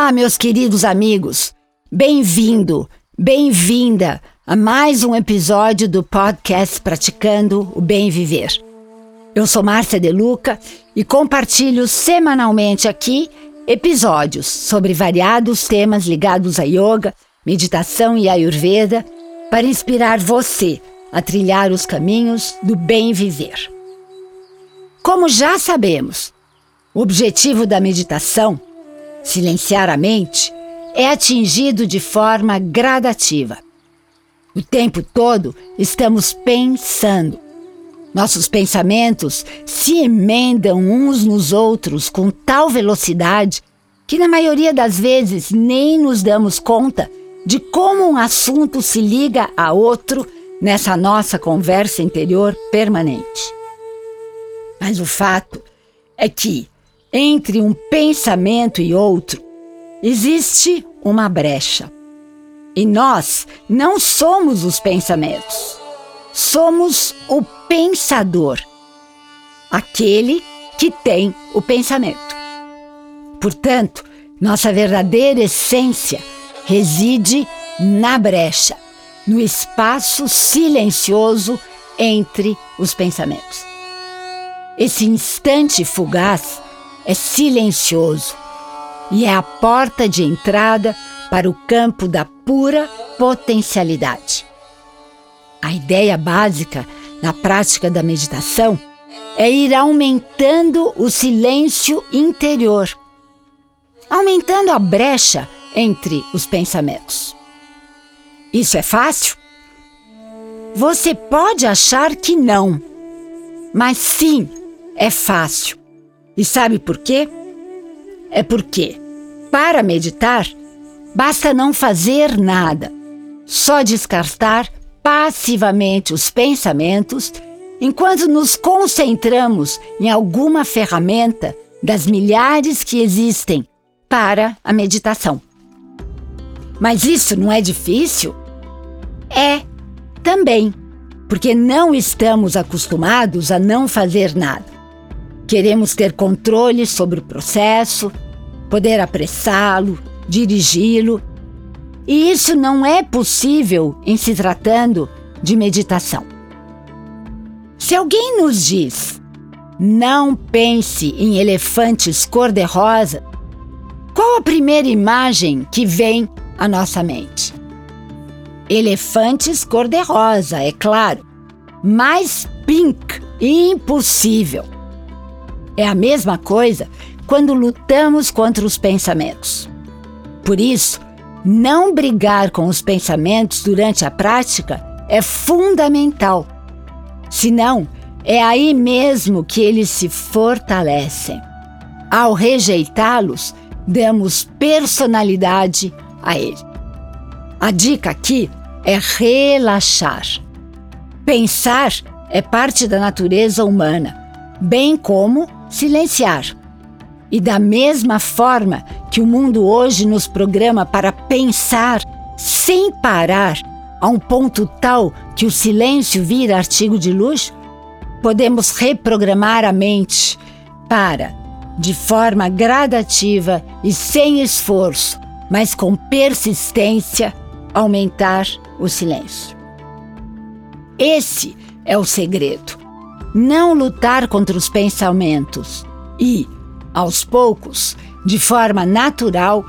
Olá, meus queridos amigos. Bem-vindo, bem-vinda a mais um episódio do podcast Praticando o Bem Viver. Eu sou Márcia Deluca e compartilho semanalmente aqui episódios sobre variados temas ligados a yoga, meditação e ayurveda para inspirar você a trilhar os caminhos do bem viver. Como já sabemos, o objetivo da meditação silenciar a mente, é atingido de forma gradativa. O tempo todo estamos pensando. Nossos pensamentos se emendam uns nos outros com tal velocidade que, na maioria das vezes, nem nos damos conta de como um assunto se liga a outro nessa nossa conversa interior permanente. Mas o fato é que, entre um pensamento e outro, existe uma brecha. E nós não somos os pensamentos, somos o pensador, aquele que tem o pensamento. Portanto, nossa verdadeira essência reside na brecha, no espaço silencioso entre os pensamentos. Esse instante fugaz é silencioso e é a porta de entrada para o campo da pura potencialidade. A ideia básica na prática da meditação é ir aumentando o silêncio interior, aumentando a brecha entre os pensamentos. Isso é fácil? Você pode achar que não, mas sim, é fácil. E sabe por quê? É porque, para meditar, basta não fazer nada, só descartar passivamente os pensamentos enquanto nos concentramos em alguma ferramenta das milhares que existem para a meditação. Mas isso não é difícil? É, também, porque não estamos acostumados a não fazer nada. Queremos ter controle sobre o processo, poder apressá-lo, dirigi-lo. E isso não é possível em se tratando de meditação. Se alguém nos diz, não pense em elefantes cor-de-rosa, qual a primeira imagem que vem à nossa mente? Elefantes cor-de-rosa, é claro, mas pink, impossível. É a mesma coisa quando lutamos contra os pensamentos. Por isso, não brigar com os pensamentos durante a prática é fundamental. Senão, é aí mesmo que eles se fortalecem. Ao rejeitá-los, damos personalidade a ele. A dica aqui é relaxar. Pensar é parte da natureza humana, bem como silenciar. E da mesma forma que o mundo hoje nos programa para pensar sem parar a um ponto tal que o silêncio vira artigo de luxo, podemos reprogramar a mente para, de forma gradativa e sem esforço, mas com persistência, aumentar o silêncio. Esse é o segredo não lutar contra os pensamentos e, aos poucos, de forma natural,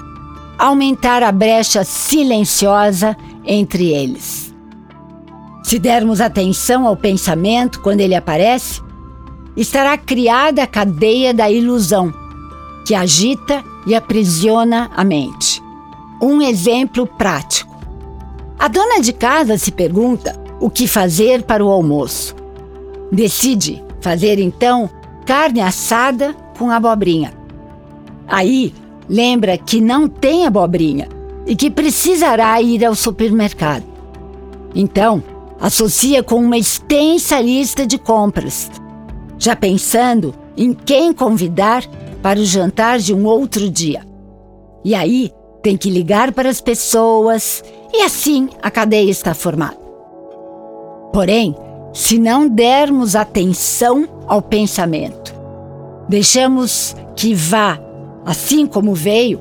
aumentar a brecha silenciosa entre eles. Se dermos atenção ao pensamento quando ele aparece, estará criada a cadeia da ilusão, que agita e aprisiona a mente. Um exemplo prático. A dona de casa se pergunta o que fazer para o almoço. Decide fazer então carne assada com abobrinha. Aí lembra que não tem abobrinha e que precisará ir ao supermercado. Então, associa com uma extensa lista de compras, já pensando em quem convidar para o jantar de um outro dia. E aí tem que ligar para as pessoas e assim a cadeia está formada. Porém, se não dermos atenção ao pensamento. Deixamos que vá assim como veio,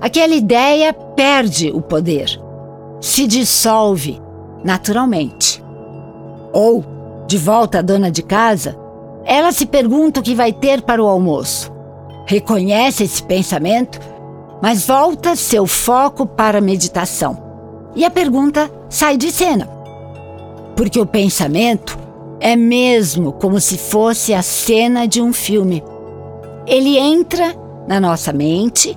aquela ideia perde o poder, se dissolve naturalmente. Ou, de volta à dona de casa, ela se pergunta o que vai ter para o almoço. Reconhece esse pensamento, mas volta seu foco para a meditação. E a pergunta sai de cena. Porque o pensamento é mesmo como se fosse a cena de um filme. Ele entra na nossa mente,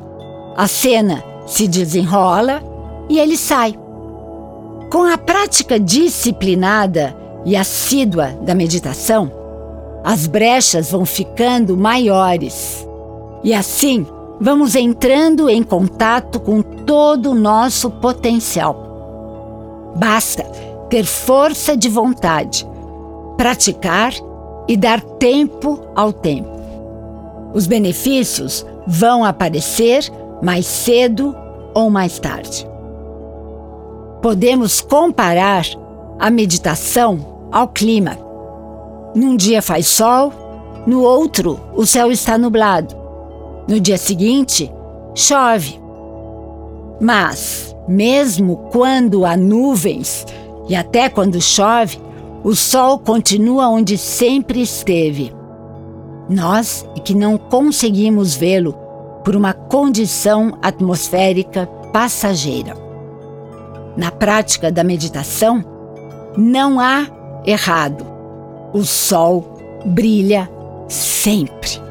a cena se desenrola e ele sai. Com a prática disciplinada e assídua da meditação, as brechas vão ficando maiores. E assim, vamos entrando em contato com todo o nosso potencial. Basta ter força de vontade, praticar e dar tempo ao tempo. Os benefícios vão aparecer mais cedo ou mais tarde. Podemos comparar a meditação ao clima. Num dia faz sol, no outro o céu está nublado. No dia seguinte, chove. Mas, mesmo quando há nuvens e até quando chove, o sol continua onde sempre esteve. Nós é que não conseguimos vê-lo por uma condição atmosférica passageira. Na prática da meditação, não há errado. O sol brilha sempre.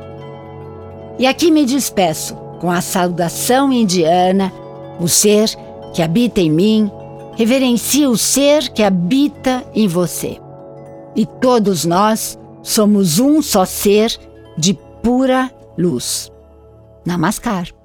E aqui me despeço com a saudação indiana: o ser que habita em mim reverencia o ser que habita em você. E todos nós somos um só ser de pura luz. Namaskar.